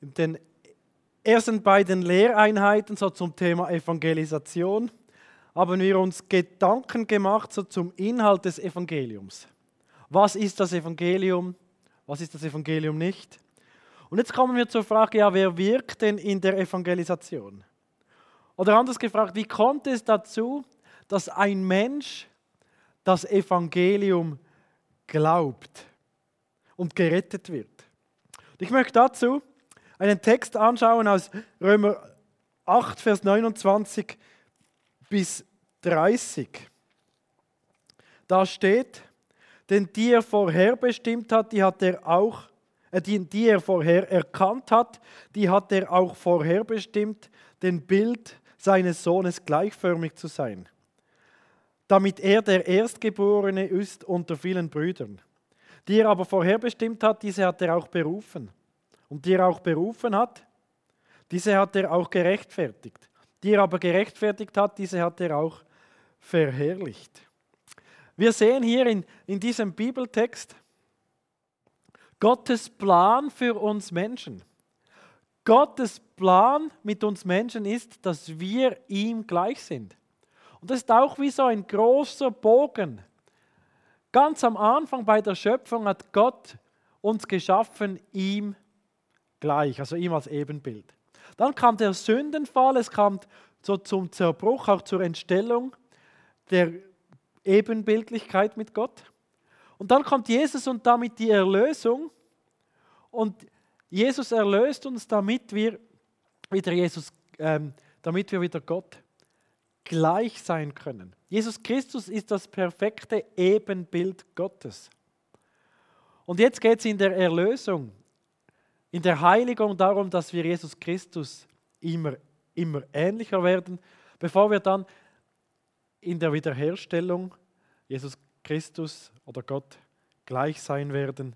in den ersten beiden Lehreinheiten so zum Thema Evangelisation haben wir uns Gedanken gemacht so zum Inhalt des Evangeliums. Was ist das Evangelium? Was ist das Evangelium nicht? Und jetzt kommen wir zur Frage, ja, wer wirkt denn in der Evangelisation? Oder anders gefragt, wie kommt es dazu, dass ein Mensch das Evangelium glaubt und gerettet wird? Ich möchte dazu einen Text anschauen aus Römer 8, Vers 29 bis 30. Da steht, denn die er vorherbestimmt hat, die hat er auch, äh, die, die er vorher erkannt hat, die hat er auch vorherbestimmt, den Bild seines Sohnes gleichförmig zu sein, damit er der Erstgeborene ist unter vielen Brüdern. Die er aber vorherbestimmt hat, diese hat er auch berufen. Und die er auch berufen hat, diese hat er auch gerechtfertigt. Die er aber gerechtfertigt hat, diese hat er auch verherrlicht. Wir sehen hier in, in diesem Bibeltext Gottes Plan für uns Menschen. Gottes Plan mit uns Menschen ist, dass wir ihm gleich sind. Und das ist auch wie so ein großer Bogen. Ganz am Anfang bei der Schöpfung hat Gott uns geschaffen, ihm gleich, also ihm als Ebenbild. Dann kam der Sündenfall, es kam so zum Zerbruch, auch zur Entstellung der Ebenbildlichkeit mit Gott. Und dann kommt Jesus und damit die Erlösung. Und Jesus erlöst uns, damit wir wieder Jesus, ähm, damit wir wieder Gott gleich sein können. Jesus Christus ist das perfekte Ebenbild Gottes. Und jetzt geht es in der Erlösung, in der Heiligung darum, dass wir Jesus Christus immer, immer ähnlicher werden, bevor wir dann in der Wiederherstellung Jesus Christus oder Gott gleich sein werden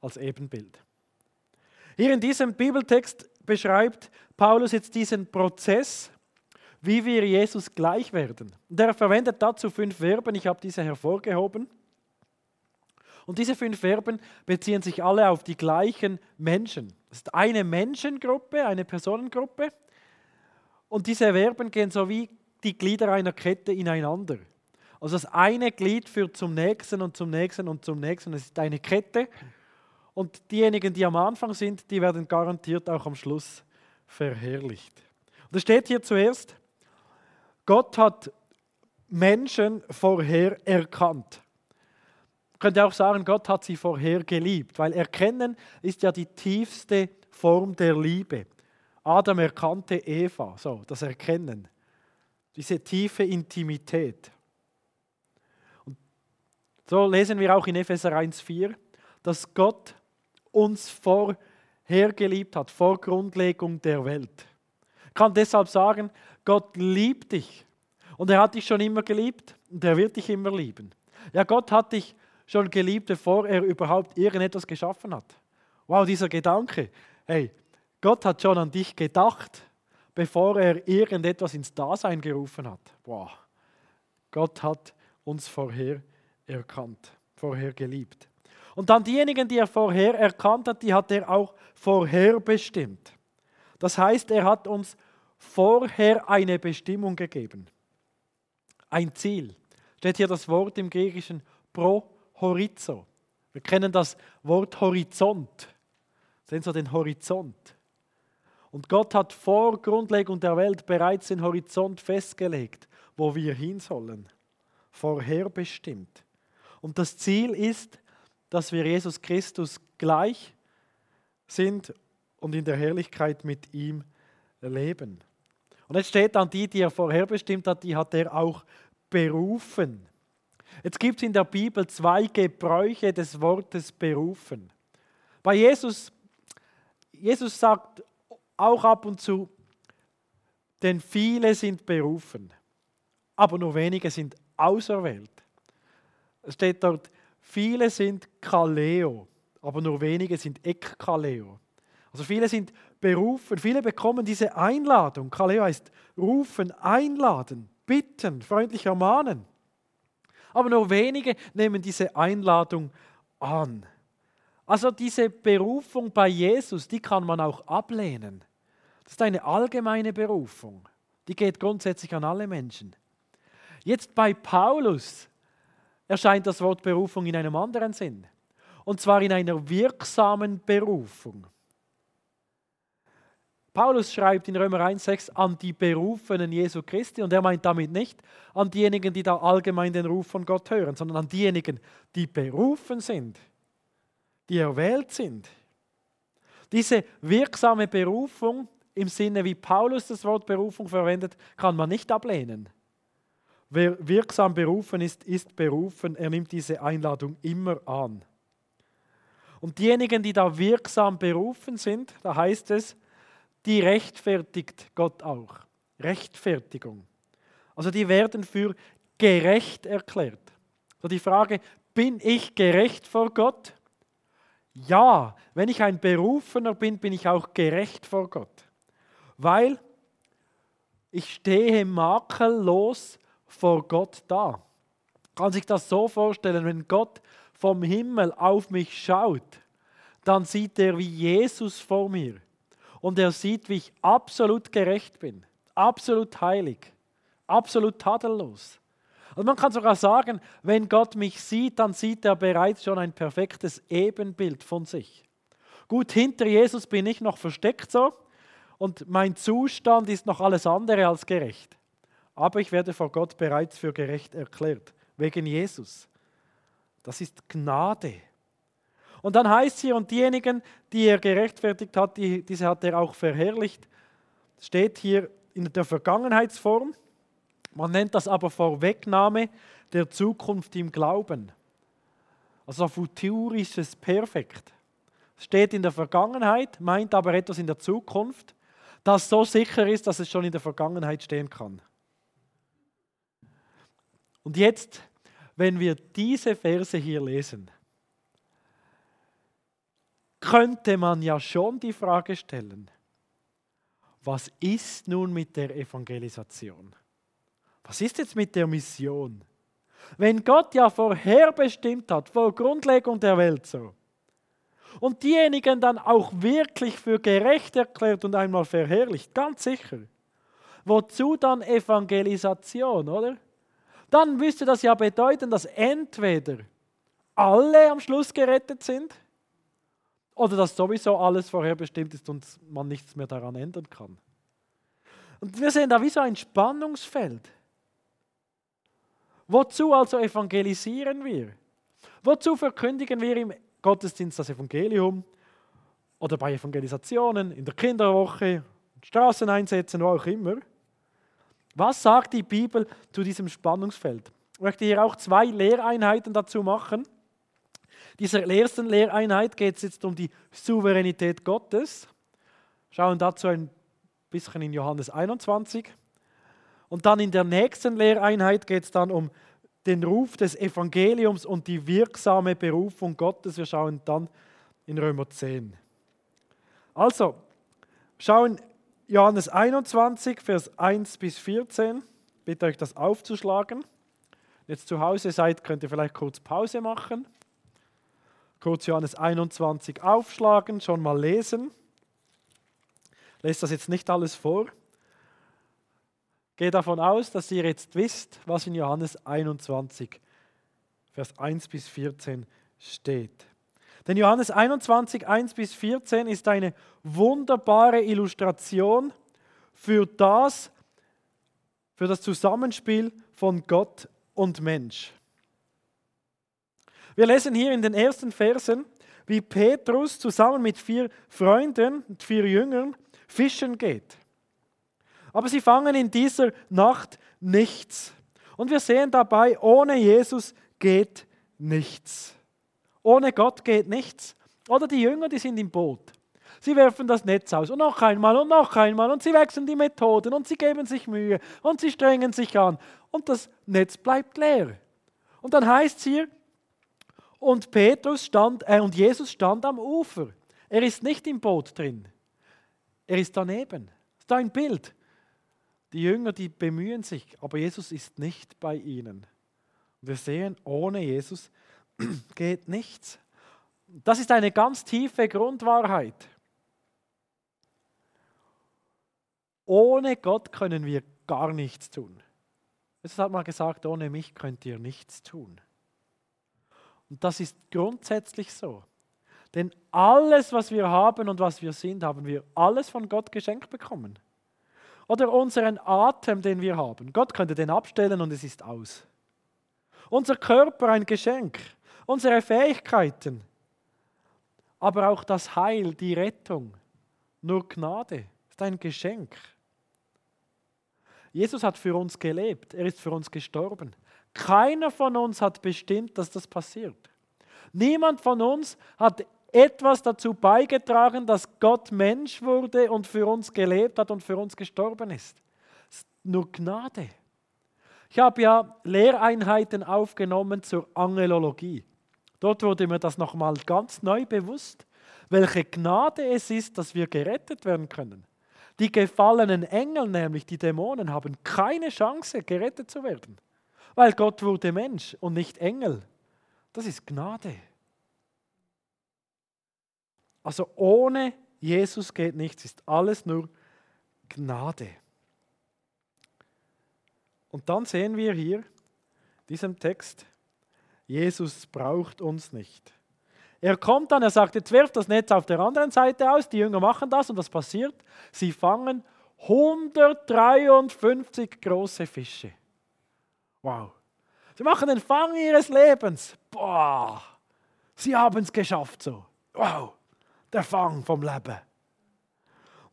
als Ebenbild. Hier in diesem Bibeltext beschreibt Paulus jetzt diesen Prozess, wie wir Jesus gleich werden. Und er verwendet dazu fünf Verben, ich habe diese hervorgehoben. Und diese fünf Verben beziehen sich alle auf die gleichen Menschen. Es ist eine Menschengruppe, eine Personengruppe. Und diese Verben gehen so wie die Glieder einer Kette ineinander. Also das eine Glied führt zum nächsten und zum nächsten und zum nächsten. Es ist eine Kette. Und diejenigen, die am Anfang sind, die werden garantiert auch am Schluss verherrlicht. Und es steht hier zuerst, Gott hat Menschen vorher erkannt. Könnte auch sagen, Gott hat sie vorher geliebt, weil erkennen ist ja die tiefste Form der Liebe. Adam erkannte Eva, so das Erkennen diese tiefe Intimität. Und so lesen wir auch in Epheser 1,4, dass Gott uns vorher geliebt hat, vor Grundlegung der Welt. Ich kann deshalb sagen, Gott liebt dich. Und er hat dich schon immer geliebt und er wird dich immer lieben. Ja, Gott hat dich schon geliebt, bevor er überhaupt irgendetwas geschaffen hat. Wow, dieser Gedanke. Hey, Gott hat schon an dich gedacht, bevor er irgendetwas ins Dasein gerufen hat. Boah, Gott hat uns vorher erkannt, vorher geliebt. Und dann diejenigen, die er vorher erkannt hat, die hat er auch vorher bestimmt. Das heißt, er hat uns vorher eine Bestimmung gegeben. Ein Ziel. Steht hier das Wort im Griechischen pro horizo. Wir kennen das Wort Horizont. Sehen Sie den Horizont. Und Gott hat vor Grundlegung der Welt bereits den Horizont festgelegt, wo wir hin sollen. Vorherbestimmt. Und das Ziel ist, dass wir Jesus Christus gleich sind und in der Herrlichkeit mit ihm leben. Und jetzt steht dann die, die er vorherbestimmt hat, die hat er auch berufen. Jetzt gibt es in der Bibel zwei Gebräuche des Wortes berufen. Bei Jesus, Jesus sagt auch ab und zu, denn viele sind berufen, aber nur wenige sind auserwählt. Es steht dort, viele sind Kaleo, aber nur wenige sind Ekkaleo. Also viele sind berufen, viele bekommen diese Einladung. Kaleo heißt rufen, einladen, bitten, freundlich ermahnen. Aber nur wenige nehmen diese Einladung an. Also diese Berufung bei Jesus, die kann man auch ablehnen. Das ist eine allgemeine Berufung. Die geht grundsätzlich an alle Menschen. Jetzt bei Paulus erscheint das Wort Berufung in einem anderen Sinn. Und zwar in einer wirksamen Berufung. Paulus schreibt in Römer 1,6 an die Berufenen Jesu Christi und er meint damit nicht an diejenigen, die da allgemein den Ruf von Gott hören, sondern an diejenigen, die berufen sind, die erwählt sind. Diese wirksame Berufung im Sinne, wie Paulus das Wort Berufung verwendet, kann man nicht ablehnen. Wer wirksam berufen ist, ist berufen. Er nimmt diese Einladung immer an. Und diejenigen, die da wirksam berufen sind, da heißt es, die rechtfertigt Gott auch. Rechtfertigung. Also die werden für gerecht erklärt. So die Frage, bin ich gerecht vor Gott? Ja, wenn ich ein Berufener bin, bin ich auch gerecht vor Gott. Weil ich stehe makellos vor Gott da. Kann sich das so vorstellen, wenn Gott vom Himmel auf mich schaut, dann sieht er wie Jesus vor mir und er sieht, wie ich absolut gerecht bin, absolut heilig, absolut tadellos. Und man kann sogar sagen, wenn Gott mich sieht, dann sieht er bereits schon ein perfektes Ebenbild von sich. Gut, hinter Jesus bin ich noch versteckt so und mein Zustand ist noch alles andere als gerecht. Aber ich werde vor Gott bereits für gerecht erklärt, wegen Jesus. Das ist Gnade. Und dann heißt hier, und diejenigen, die er gerechtfertigt hat, die, diese hat er auch verherrlicht. Steht hier in der Vergangenheitsform. Man nennt das aber Vorwegnahme der Zukunft im Glauben. Also futurisches Perfekt. Steht in der Vergangenheit, meint aber etwas in der Zukunft, das so sicher ist, dass es schon in der Vergangenheit stehen kann. Und jetzt, wenn wir diese Verse hier lesen, könnte man ja schon die Frage stellen, was ist nun mit der Evangelisation? Was ist jetzt mit der Mission? Wenn Gott ja vorherbestimmt hat, vor Grundlegung der Welt so, und diejenigen dann auch wirklich für gerecht erklärt und einmal verherrlicht, ganz sicher, wozu dann Evangelisation, oder? Dann müsste das ja bedeuten, dass entweder alle am Schluss gerettet sind oder dass sowieso alles vorherbestimmt ist und man nichts mehr daran ändern kann. Und wir sehen da wie so ein Spannungsfeld. Wozu also evangelisieren wir? Wozu verkündigen wir im Gottesdienst das Evangelium oder bei Evangelisationen, in der Kinderwoche, Straßeneinsätzen, wo auch immer? Was sagt die Bibel zu diesem Spannungsfeld? Ich möchte hier auch zwei Lehreinheiten dazu machen dieser ersten Lehreinheit geht es jetzt um die Souveränität Gottes. Schauen dazu ein bisschen in Johannes 21. Und dann in der nächsten Lehreinheit geht es dann um den Ruf des Evangeliums und die wirksame Berufung Gottes. Wir schauen dann in Römer 10. Also, schauen Johannes 21, Vers 1 bis 14. Ich bitte euch, das aufzuschlagen. Wenn jetzt zu Hause seid, könnt ihr vielleicht kurz Pause machen kurz Johannes 21 aufschlagen, schon mal lesen. Lest das jetzt nicht alles vor. Gehe davon aus, dass ihr jetzt wisst, was in Johannes 21, Vers 1 bis 14 steht. Denn Johannes 21, 1 bis 14 ist eine wunderbare Illustration für das, für das Zusammenspiel von Gott und Mensch. Wir lesen hier in den ersten Versen, wie Petrus zusammen mit vier Freunden, mit vier Jüngern, fischen geht. Aber sie fangen in dieser Nacht nichts. Und wir sehen dabei, ohne Jesus geht nichts. Ohne Gott geht nichts. Oder die Jünger, die sind im Boot. Sie werfen das Netz aus und noch einmal und noch einmal und sie wechseln die Methoden und sie geben sich Mühe und sie strengen sich an und das Netz bleibt leer. Und dann heißt es hier, und Petrus stand, äh, und Jesus stand am Ufer. Er ist nicht im Boot drin. Er ist daneben. Das ist ein Bild. Die Jünger, die bemühen sich, aber Jesus ist nicht bei ihnen. Wir sehen, ohne Jesus geht nichts. Das ist eine ganz tiefe Grundwahrheit. Ohne Gott können wir gar nichts tun. Jesus hat mal gesagt, ohne mich könnt ihr nichts tun. Und das ist grundsätzlich so. Denn alles, was wir haben und was wir sind, haben wir alles von Gott geschenkt bekommen. Oder unseren Atem, den wir haben. Gott könnte den abstellen und es ist aus. Unser Körper ein Geschenk. Unsere Fähigkeiten. Aber auch das Heil, die Rettung. Nur Gnade ist ein Geschenk. Jesus hat für uns gelebt. Er ist für uns gestorben. Keiner von uns hat bestimmt, dass das passiert. Niemand von uns hat etwas dazu beigetragen, dass Gott Mensch wurde und für uns gelebt hat und für uns gestorben ist. nur Gnade. Ich habe ja Lehreinheiten aufgenommen zur Angelologie. Dort wurde mir das nochmal ganz neu bewusst, welche Gnade es ist, dass wir gerettet werden können. Die gefallenen Engel, nämlich die Dämonen, haben keine Chance, gerettet zu werden, weil Gott wurde Mensch und nicht Engel. Das ist Gnade. Also ohne Jesus geht nichts, ist alles nur Gnade. Und dann sehen wir hier diesem Text, Jesus braucht uns nicht. Er kommt dann, er sagt, jetzt wirft das Netz auf der anderen Seite aus, die Jünger machen das und was passiert? Sie fangen 153 große Fische. Wow. Sie machen den Fang ihres Lebens. Boah, sie haben es geschafft so. Wow der Fang vom Leben.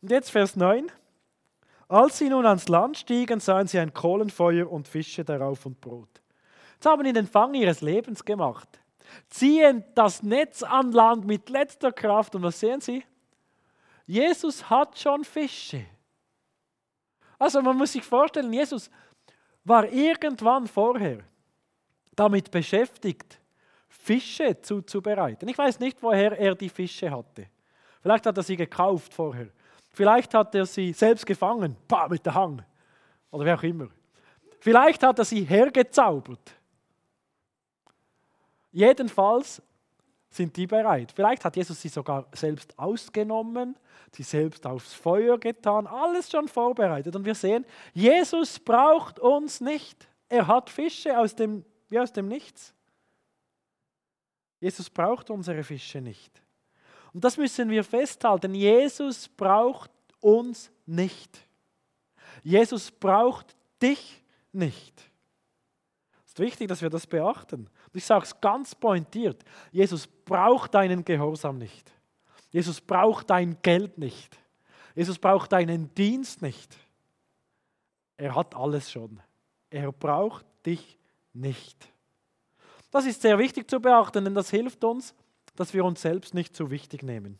Und jetzt Vers 9. Als sie nun ans Land stiegen, sahen sie ein Kohlenfeuer und Fische darauf und Brot. Jetzt haben sie den Fang ihres Lebens gemacht. Ziehen das Netz an Land mit letzter Kraft und was sehen sie? Jesus hat schon Fische. Also man muss sich vorstellen, Jesus war irgendwann vorher damit beschäftigt, Fische zuzubereiten. Ich weiß nicht, woher er die Fische hatte. Vielleicht hat er sie gekauft vorher. Vielleicht hat er sie selbst gefangen, bah, mit der Hang. Oder wer auch immer. Vielleicht hat er sie hergezaubert. Jedenfalls sind die bereit. Vielleicht hat Jesus sie sogar selbst ausgenommen, sie selbst aufs Feuer getan, alles schon vorbereitet. Und wir sehen, Jesus braucht uns nicht. Er hat Fische aus dem, wie aus dem Nichts. Jesus braucht unsere Fische nicht. Und das müssen wir festhalten. Jesus braucht uns nicht. Jesus braucht dich nicht. Es ist wichtig, dass wir das beachten. Und ich sage es ganz pointiert. Jesus braucht deinen Gehorsam nicht. Jesus braucht dein Geld nicht. Jesus braucht deinen Dienst nicht. Er hat alles schon. Er braucht dich nicht. Das ist sehr wichtig zu beachten, denn das hilft uns, dass wir uns selbst nicht zu wichtig nehmen.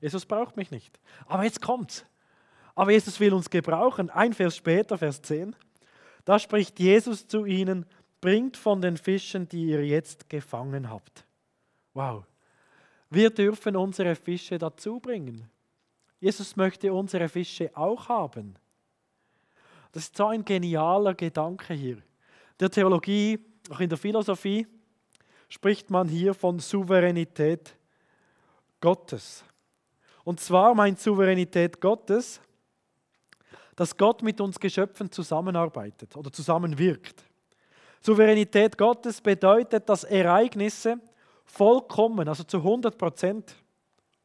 Jesus braucht mich nicht. Aber jetzt kommt's. Aber Jesus will uns gebrauchen. Ein Vers später, Vers 10. Da spricht Jesus zu ihnen: Bringt von den Fischen, die ihr jetzt gefangen habt. Wow. Wir dürfen unsere Fische dazu bringen. Jesus möchte unsere Fische auch haben. Das ist so ein genialer Gedanke hier. Der Theologie, auch in der Philosophie, spricht man hier von Souveränität Gottes. Und zwar meint Souveränität Gottes, dass Gott mit uns Geschöpfen zusammenarbeitet oder zusammenwirkt. Souveränität Gottes bedeutet, dass Ereignisse vollkommen, also zu 100 Prozent,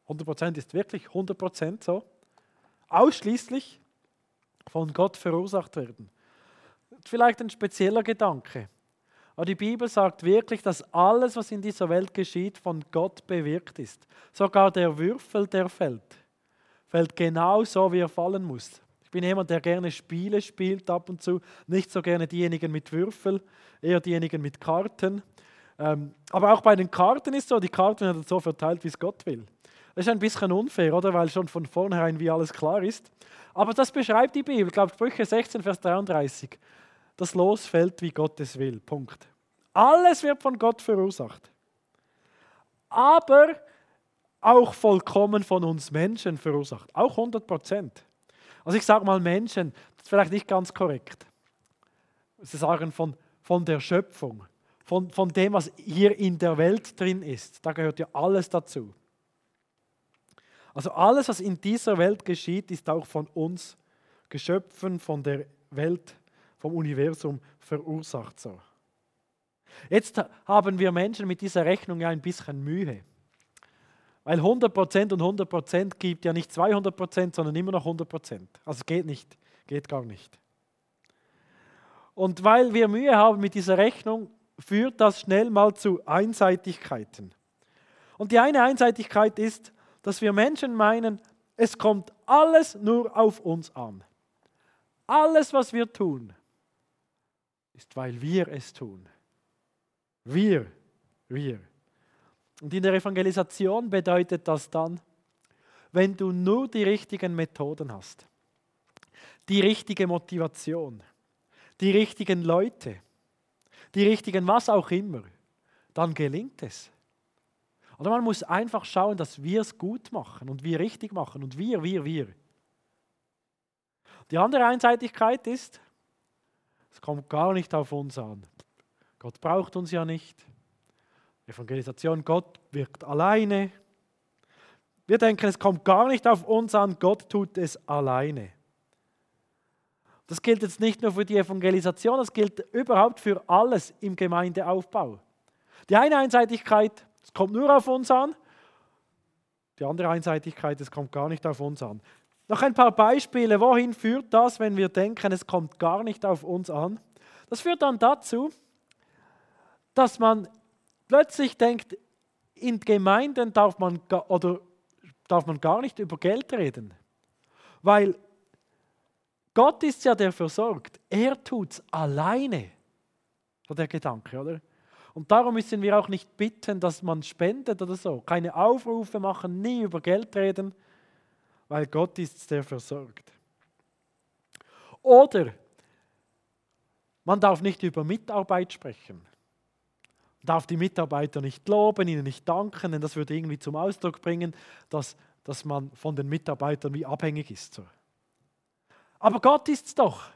100 Prozent ist wirklich 100 Prozent so, ausschließlich von Gott verursacht werden. Vielleicht ein spezieller Gedanke. Aber die Bibel sagt wirklich, dass alles, was in dieser Welt geschieht, von Gott bewirkt ist. Sogar der Würfel, der fällt, fällt genau so, wie er fallen muss. Bin jemand, der gerne Spiele spielt ab und zu, nicht so gerne diejenigen mit Würfel, eher diejenigen mit Karten. Ähm, aber auch bei den Karten ist so, die Karten werden so verteilt, wie es Gott will. Das ist ein bisschen unfair, oder? Weil schon von vornherein wie alles klar ist. Aber das beschreibt die Bibel. Ich glaube, Sprüche 16, Vers 33 das Los fällt, wie Gott es will. Punkt. Alles wird von Gott verursacht. Aber auch vollkommen von uns Menschen verursacht. Auch 100 Prozent. Also ich sage mal Menschen, das ist vielleicht nicht ganz korrekt. Sie sagen von, von der Schöpfung. von, von dem, was hier in der Welt drin ist. Da gehört ja alles dazu. Also alles, was in dieser Welt geschieht, ist auch von uns Geschöpfen, von der Welt, vom Universum verursacht so. Jetzt haben wir Menschen mit dieser Rechnung ja ein bisschen Mühe. Weil 100% und 100% gibt ja nicht 200%, sondern immer noch 100%. Also geht nicht, geht gar nicht. Und weil wir Mühe haben mit dieser Rechnung, führt das schnell mal zu Einseitigkeiten. Und die eine Einseitigkeit ist, dass wir Menschen meinen, es kommt alles nur auf uns an. Alles, was wir tun, ist, weil wir es tun. Wir, wir. Und in der Evangelisation bedeutet das dann, wenn du nur die richtigen Methoden hast, die richtige Motivation, die richtigen Leute, die richtigen was auch immer, dann gelingt es. Oder man muss einfach schauen, dass wir es gut machen und wir richtig machen und wir, wir, wir. Die andere Einseitigkeit ist, es kommt gar nicht auf uns an. Gott braucht uns ja nicht. Evangelisation, Gott wirkt alleine. Wir denken, es kommt gar nicht auf uns an, Gott tut es alleine. Das gilt jetzt nicht nur für die Evangelisation, das gilt überhaupt für alles im Gemeindeaufbau. Die eine Einseitigkeit, es kommt nur auf uns an. Die andere Einseitigkeit, es kommt gar nicht auf uns an. Noch ein paar Beispiele, wohin führt das, wenn wir denken, es kommt gar nicht auf uns an? Das führt dann dazu, dass man plötzlich denkt, in Gemeinden darf man, oder darf man gar nicht über Geld reden. Weil Gott ist ja der versorgt. Er tut es alleine. So der Gedanke, oder? Und darum müssen wir auch nicht bitten, dass man spendet oder so. Keine Aufrufe machen, nie über Geld reden, weil Gott ist der versorgt. Oder man darf nicht über Mitarbeit sprechen darf die Mitarbeiter nicht loben, ihnen nicht danken, denn das würde irgendwie zum Ausdruck bringen, dass, dass man von den Mitarbeitern wie abhängig ist. Aber Gott ist es doch,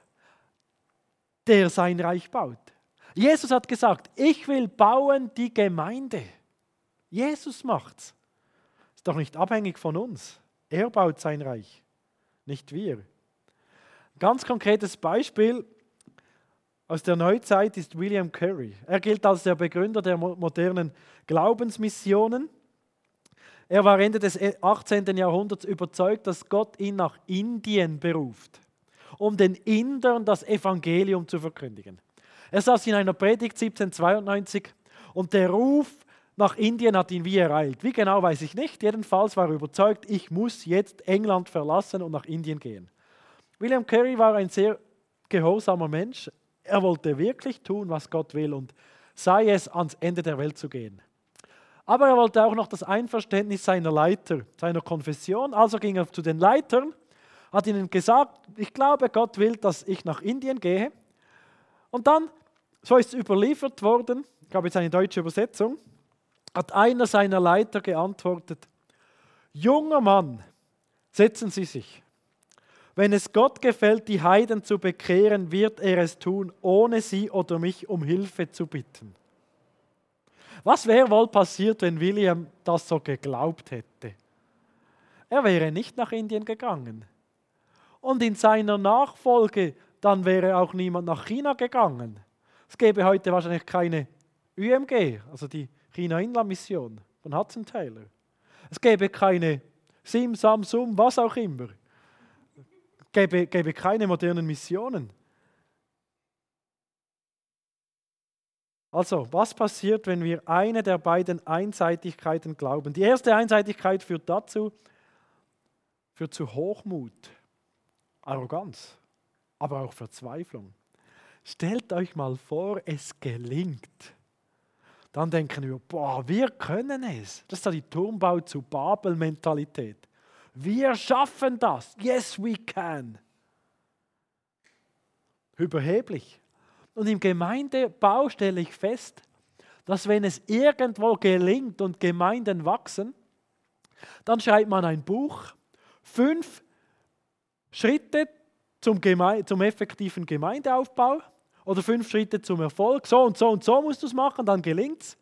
der sein Reich baut. Jesus hat gesagt, ich will bauen die Gemeinde. Jesus macht's. Ist doch nicht abhängig von uns. Er baut sein Reich, nicht wir. Ganz konkretes Beispiel, aus der Neuzeit ist William Carey. Er gilt als der Begründer der modernen Glaubensmissionen. Er war Ende des 18. Jahrhunderts überzeugt, dass Gott ihn nach Indien beruft, um den Indern das Evangelium zu verkündigen. Er saß in einer Predigt 1792 und der Ruf nach Indien hat ihn wie ereilt. Wie genau weiß ich nicht. Jedenfalls war er überzeugt, ich muss jetzt England verlassen und nach Indien gehen. William Carey war ein sehr gehorsamer Mensch. Er wollte wirklich tun, was Gott will und sei es ans Ende der Welt zu gehen. Aber er wollte auch noch das Einverständnis seiner Leiter, seiner Konfession. Also ging er zu den Leitern, hat ihnen gesagt, ich glaube, Gott will, dass ich nach Indien gehe. Und dann, so ist es überliefert worden, ich habe jetzt eine deutsche Übersetzung, hat einer seiner Leiter geantwortet, junger Mann, setzen Sie sich. Wenn es Gott gefällt, die Heiden zu bekehren, wird er es tun, ohne sie oder mich um Hilfe zu bitten. Was wäre wohl passiert, wenn William das so geglaubt hätte? Er wäre nicht nach Indien gegangen. Und in seiner Nachfolge, dann wäre auch niemand nach China gegangen. Es gäbe heute wahrscheinlich keine UMG, also die China-Inland-Mission von Hudson Taylor. Es gäbe keine Sim, Samsung, was auch immer gäbe, gäbe keine modernen Missionen. Also, was passiert, wenn wir eine der beiden Einseitigkeiten glauben? Die erste Einseitigkeit führt dazu, führt zu Hochmut, Arroganz, aber auch Verzweiflung. Stellt euch mal vor, es gelingt. Dann denken wir, boah, wir können es. Das ist die Turmbau zu Babel-Mentalität. Wir schaffen das. Yes, we can. Überheblich. Und im Gemeindebau stelle ich fest, dass wenn es irgendwo gelingt und Gemeinden wachsen, dann schreibt man ein Buch, fünf Schritte zum, Geme zum effektiven Gemeindeaufbau Oder fünf Schritte zum Erfolg. So und so und so musst du es machen, dann gelingt es.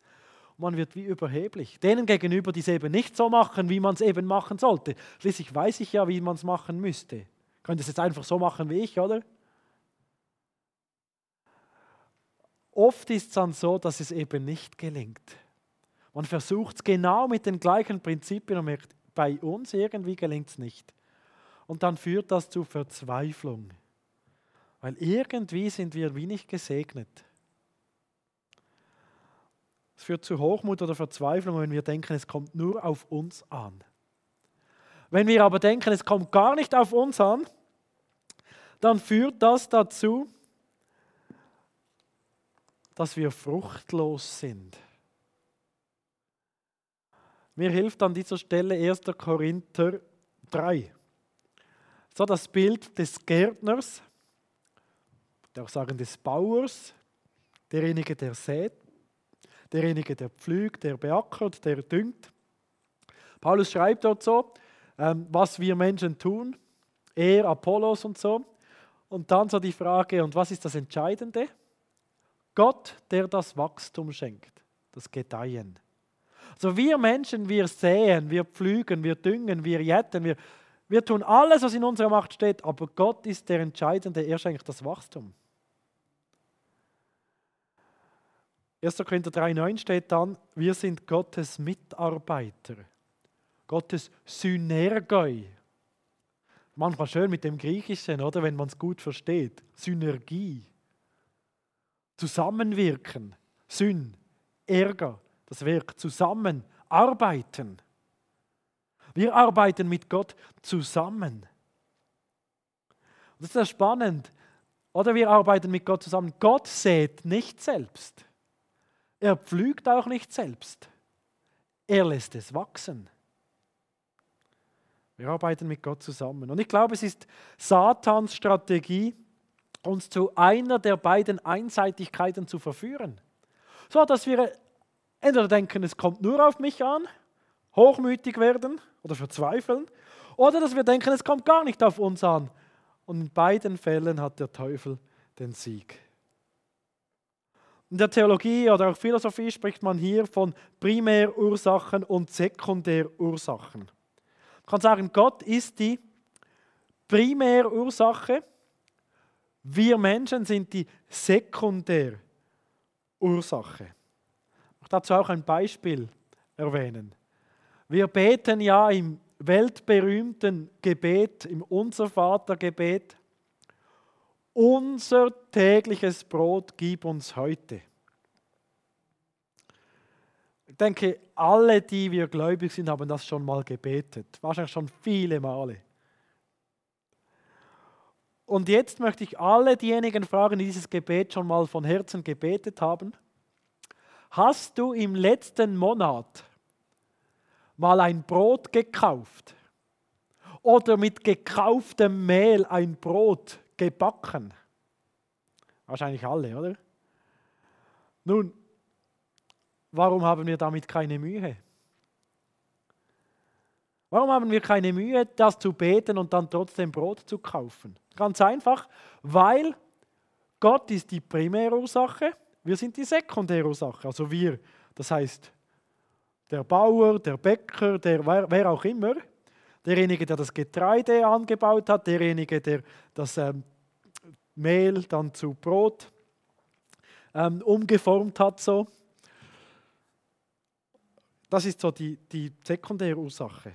Man wird wie überheblich. Denen gegenüber, die es eben nicht so machen, wie man es eben machen sollte. Schließlich weiß ich ja, wie man es machen müsste. Könnte es jetzt einfach so machen wie ich, oder? Oft ist es dann so, dass es eben nicht gelingt. Man versucht es genau mit den gleichen Prinzipien und merkt, bei uns irgendwie gelingt es nicht. Und dann führt das zu Verzweiflung. Weil irgendwie sind wir wenig gesegnet. Es führt zu Hochmut oder Verzweiflung, wenn wir denken, es kommt nur auf uns an. Wenn wir aber denken, es kommt gar nicht auf uns an, dann führt das dazu, dass wir fruchtlos sind. Mir hilft an dieser Stelle 1. Korinther 3. So das Bild des Gärtners, der auch sagen des Bauers, derjenige, der sät, derjenige, der pflügt, der beackert, der düngt. Paulus schreibt dort so, ähm, was wir Menschen tun, er, Apollos und so. Und dann so die Frage, und was ist das Entscheidende? Gott, der das Wachstum schenkt, das Gedeihen. So wir Menschen, wir säen, wir pflügen, wir düngen, wir jetten, wir, wir tun alles, was in unserer Macht steht, aber Gott ist der Entscheidende, er schenkt das Wachstum. 1. Korinther 3,9 steht dann, wir sind Gottes Mitarbeiter, Gottes Synergoi. Manchmal schön mit dem Griechischen, oder wenn man es gut versteht. Synergie. Zusammenwirken. Syn, Ärger das Werk zusammen, arbeiten. Wir arbeiten mit Gott zusammen. Das ist ja spannend. Oder wir arbeiten mit Gott zusammen. Gott sät nicht selbst. Er pflügt auch nicht selbst. Er lässt es wachsen. Wir arbeiten mit Gott zusammen. Und ich glaube, es ist Satans Strategie, uns zu einer der beiden Einseitigkeiten zu verführen. So dass wir Entweder denken, es kommt nur auf mich an, hochmütig werden oder verzweifeln, oder dass wir denken, es kommt gar nicht auf uns an. Und in beiden Fällen hat der Teufel den Sieg. In der Theologie oder auch Philosophie spricht man hier von Primärursachen und Sekundärursachen. Man kann sagen, Gott ist die Primärursache, wir Menschen sind die Sekundärursache dazu auch ein Beispiel erwähnen. Wir beten ja im weltberühmten Gebet, im Unser Vater Gebet, unser tägliches Brot gib uns heute. Ich denke, alle, die wir gläubig sind, haben das schon mal gebetet. Wahrscheinlich schon viele Male. Und jetzt möchte ich alle diejenigen fragen, die dieses Gebet schon mal von Herzen gebetet haben. Hast du im letzten Monat mal ein Brot gekauft oder mit gekauftem Mehl ein Brot gebacken? Wahrscheinlich alle, oder? Nun, warum haben wir damit keine Mühe? Warum haben wir keine Mühe, das zu beten und dann trotzdem Brot zu kaufen? Ganz einfach, weil Gott ist die Primärursache wir sind die Sekundärursache. Also wir, das heißt der Bauer, der Bäcker, der wer, wer auch immer, derjenige, der das Getreide angebaut hat, derjenige, der das ähm, Mehl dann zu Brot ähm, umgeformt hat. So. Das ist so die, die Sekundärursache.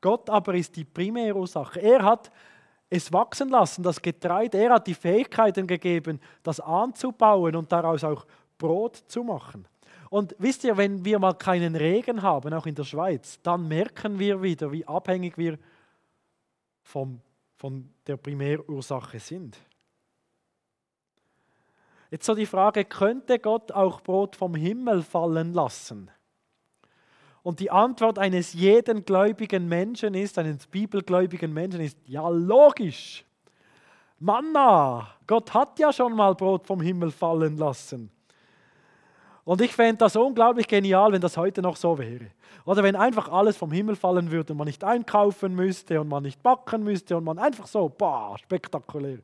Gott aber ist die Primärursache. Er hat es wachsen lassen, das Getreide. Er hat die Fähigkeiten gegeben, das anzubauen und daraus auch Brot zu machen. Und wisst ihr, wenn wir mal keinen Regen haben, auch in der Schweiz, dann merken wir wieder, wie abhängig wir vom, von der Primärursache sind. Jetzt so die Frage, könnte Gott auch Brot vom Himmel fallen lassen? Und die Antwort eines jeden gläubigen Menschen ist, eines bibelgläubigen Menschen ist, ja logisch. Manna, Gott hat ja schon mal Brot vom Himmel fallen lassen. Und ich fände das unglaublich genial, wenn das heute noch so wäre. Oder wenn einfach alles vom Himmel fallen würde und man nicht einkaufen müsste und man nicht backen müsste und man einfach so, boah, spektakulär.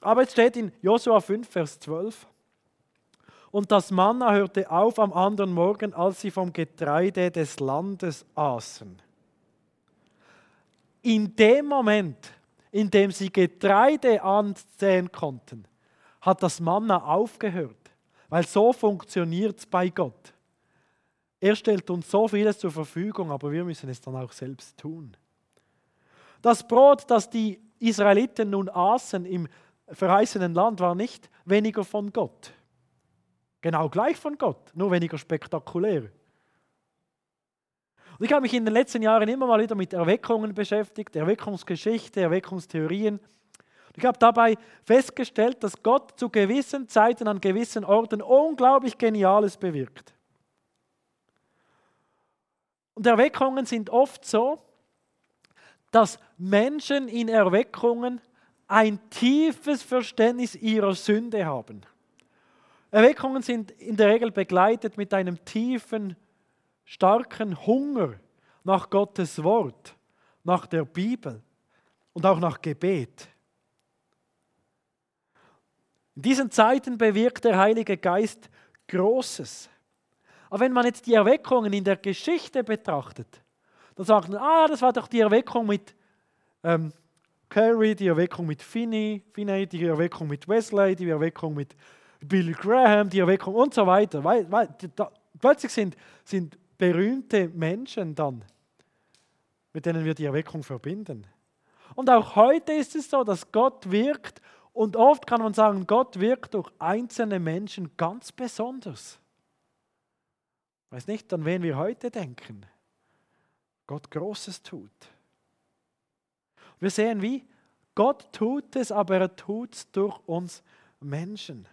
Aber es steht in Josua 5, Vers 12. Und das Manna hörte auf am anderen Morgen, als sie vom Getreide des Landes aßen. In dem Moment, in dem sie Getreide ansehen konnten, hat das Manna aufgehört, weil so funktioniert es bei Gott. Er stellt uns so vieles zur Verfügung, aber wir müssen es dann auch selbst tun. Das Brot, das die Israeliten nun aßen im verheißenen Land, war nicht weniger von Gott. Genau gleich von Gott, nur weniger spektakulär. Und ich habe mich in den letzten Jahren immer mal wieder mit Erweckungen beschäftigt, Erweckungsgeschichte, Erweckungstheorien. Ich habe dabei festgestellt, dass Gott zu gewissen Zeiten an gewissen Orten unglaublich Geniales bewirkt. Und Erweckungen sind oft so, dass Menschen in Erweckungen ein tiefes Verständnis ihrer Sünde haben. Erweckungen sind in der Regel begleitet mit einem tiefen, starken Hunger nach Gottes Wort, nach der Bibel und auch nach Gebet. In diesen Zeiten bewirkt der Heilige Geist Großes. Aber wenn man jetzt die Erweckungen in der Geschichte betrachtet, dann sagt man, ah, das war doch die Erweckung mit ähm, Carey, die Erweckung mit Finney, Finney, die Erweckung mit Wesley, die Erweckung mit Billy Graham, die Erweckung und so weiter. Weil, weil, da, plötzlich sind, sind berühmte Menschen dann, mit denen wir die Erweckung verbinden. Und auch heute ist es so, dass Gott wirkt und oft kann man sagen, Gott wirkt durch einzelne Menschen ganz besonders. Ich weiß nicht, an wen wir heute denken. Gott Großes tut. Wir sehen wie, Gott tut es, aber er tut es durch uns Menschen.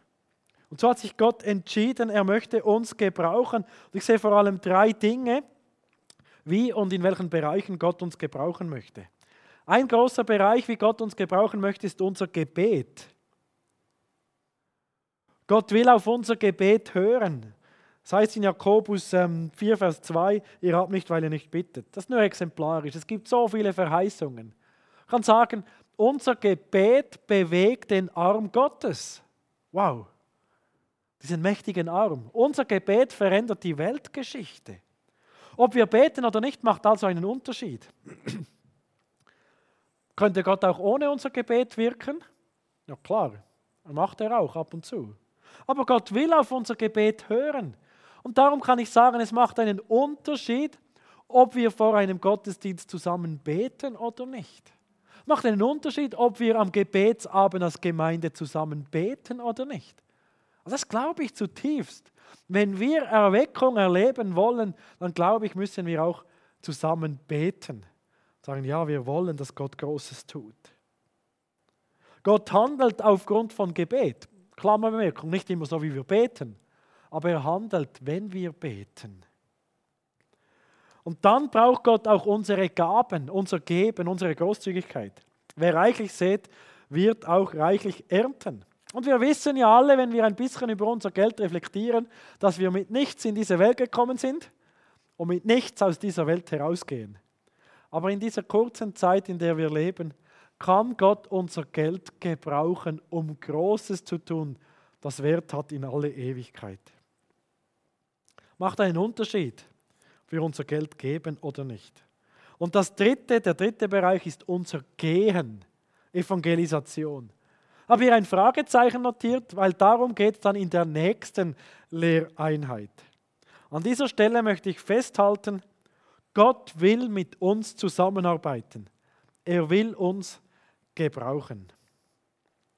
Und so hat sich Gott entschieden, er möchte uns gebrauchen. Und ich sehe vor allem drei Dinge, wie und in welchen Bereichen Gott uns gebrauchen möchte. Ein großer Bereich, wie Gott uns gebrauchen möchte, ist unser Gebet. Gott will auf unser Gebet hören. Das heißt in Jakobus 4, ähm, Vers 2, ihr habt nicht, weil ihr nicht bittet. Das ist nur exemplarisch. Es gibt so viele Verheißungen. Ich kann sagen, unser Gebet bewegt den Arm Gottes. Wow diesen mächtigen Arm. Unser Gebet verändert die Weltgeschichte. Ob wir beten oder nicht, macht also einen Unterschied. Könnte Gott auch ohne unser Gebet wirken? Ja klar, macht er auch ab und zu. Aber Gott will auf unser Gebet hören. Und darum kann ich sagen, es macht einen Unterschied, ob wir vor einem Gottesdienst zusammen beten oder nicht. Macht einen Unterschied, ob wir am Gebetsabend als Gemeinde zusammen beten oder nicht. Und das glaube ich zutiefst. Wenn wir Erweckung erleben wollen, dann glaube ich, müssen wir auch zusammen beten. Sagen, ja, wir wollen, dass Gott Großes tut. Gott handelt aufgrund von Gebet. Klammerbemerkung, nicht immer so, wie wir beten, aber er handelt, wenn wir beten. Und dann braucht Gott auch unsere Gaben, unser Geben, unsere Großzügigkeit. Wer reichlich sät, wird auch reichlich ernten. Und wir wissen ja alle, wenn wir ein bisschen über unser Geld reflektieren, dass wir mit nichts in diese Welt gekommen sind und mit nichts aus dieser Welt herausgehen. Aber in dieser kurzen Zeit, in der wir leben, kann Gott unser Geld gebrauchen, um Großes zu tun, das Wert hat in alle Ewigkeit. Macht einen Unterschied, ob wir unser Geld geben oder nicht. Und das dritte, der dritte Bereich ist unser Gehen, Evangelisation habe hier ein Fragezeichen notiert, weil darum geht es dann in der nächsten Lehreinheit. An dieser Stelle möchte ich festhalten, Gott will mit uns zusammenarbeiten. Er will uns gebrauchen.